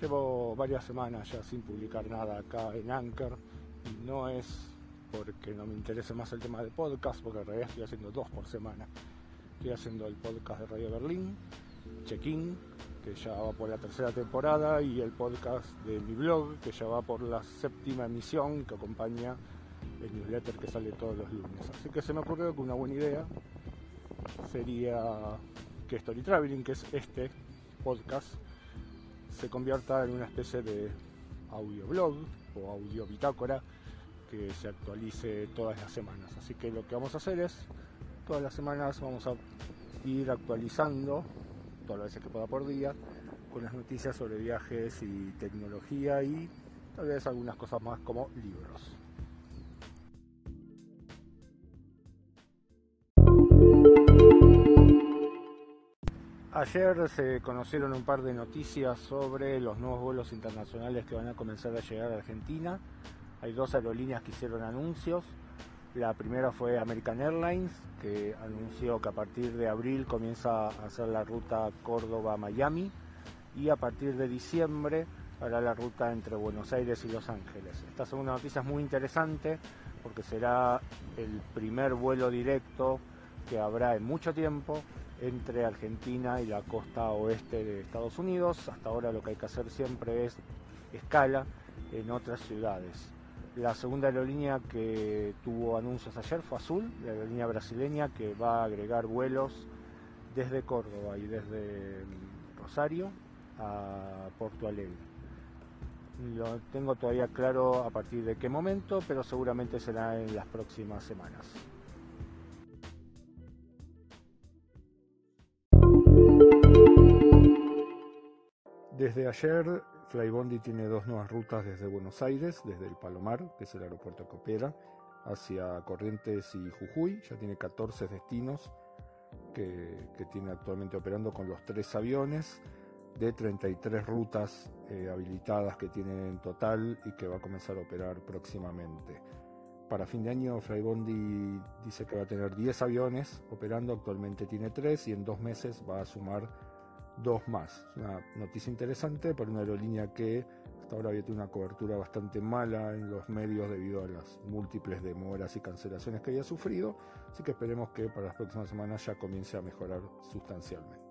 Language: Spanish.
Llevo varias semanas ya sin publicar nada acá en Anchor y no es porque no me interese más el tema de podcast, porque en realidad estoy haciendo dos por semana. Estoy haciendo el podcast de Radio Berlín, Check-in, que ya va por la tercera temporada, y el podcast de mi blog, que ya va por la séptima emisión, que acompaña el newsletter que sale todos los lunes. Así que se me ocurrió que una buena idea sería que Story Traveling, que es este podcast, se convierta en una especie de audioblog o audio bitácora que se actualice todas las semanas. Así que lo que vamos a hacer es, todas las semanas vamos a ir actualizando, todas las veces que pueda por día, con las noticias sobre viajes y tecnología y tal vez algunas cosas más como libros. Ayer se conocieron un par de noticias sobre los nuevos vuelos internacionales que van a comenzar a llegar a Argentina. Hay dos aerolíneas que hicieron anuncios. La primera fue American Airlines, que anunció que a partir de abril comienza a hacer la ruta Córdoba-Miami y a partir de diciembre hará la ruta entre Buenos Aires y Los Ángeles. Esta segunda noticia es muy interesante porque será el primer vuelo directo que habrá en mucho tiempo entre Argentina y la costa oeste de Estados Unidos. Hasta ahora lo que hay que hacer siempre es escala en otras ciudades. La segunda aerolínea que tuvo anuncios ayer fue Azul, la aerolínea brasileña que va a agregar vuelos desde Córdoba y desde mm, Rosario a Porto Alegre. Lo tengo todavía claro a partir de qué momento, pero seguramente será en las próximas semanas. Desde ayer, Flybondi tiene dos nuevas rutas desde Buenos Aires, desde el Palomar, que es el aeropuerto que opera, hacia Corrientes y Jujuy. Ya tiene 14 destinos que, tiene actualmente operando con los tres aviones, de 33 rutas eh, habilitadas que tiene en total y que va a comenzar a operar próximamente. Para fin de año, Flybondi dice que va a tener 10 aviones operando, actualmente tiene 3 y en dos meses va a sumar dos más. una noticia interesante para una aerolínea que hasta ahora había tenido una cobertura bastante mala en los medios debido a las múltiples demoras y cancelaciones que había sufrido, así que esperemos que para las próximas semanas ya comience a mejorar sustancialmente.